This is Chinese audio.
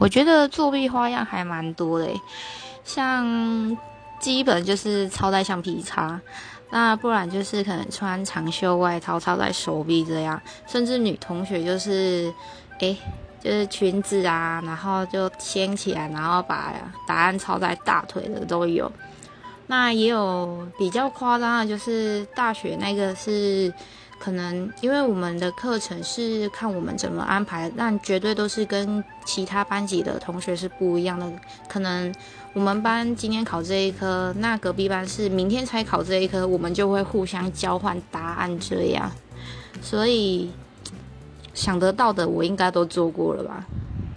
我觉得作弊花样还蛮多的，像基本就是抄在橡皮擦，那不然就是可能穿长袖外套抄在手臂这样，甚至女同学就是，哎，就是裙子啊，然后就掀起来，然后把答案抄在大腿的都有。那也有比较夸张的，就是大学那个是。可能因为我们的课程是看我们怎么安排，但绝对都是跟其他班级的同学是不一样的。可能我们班今天考这一科，那隔壁班是明天才考这一科，我们就会互相交换答案这样。所以想得到的，我应该都做过了吧。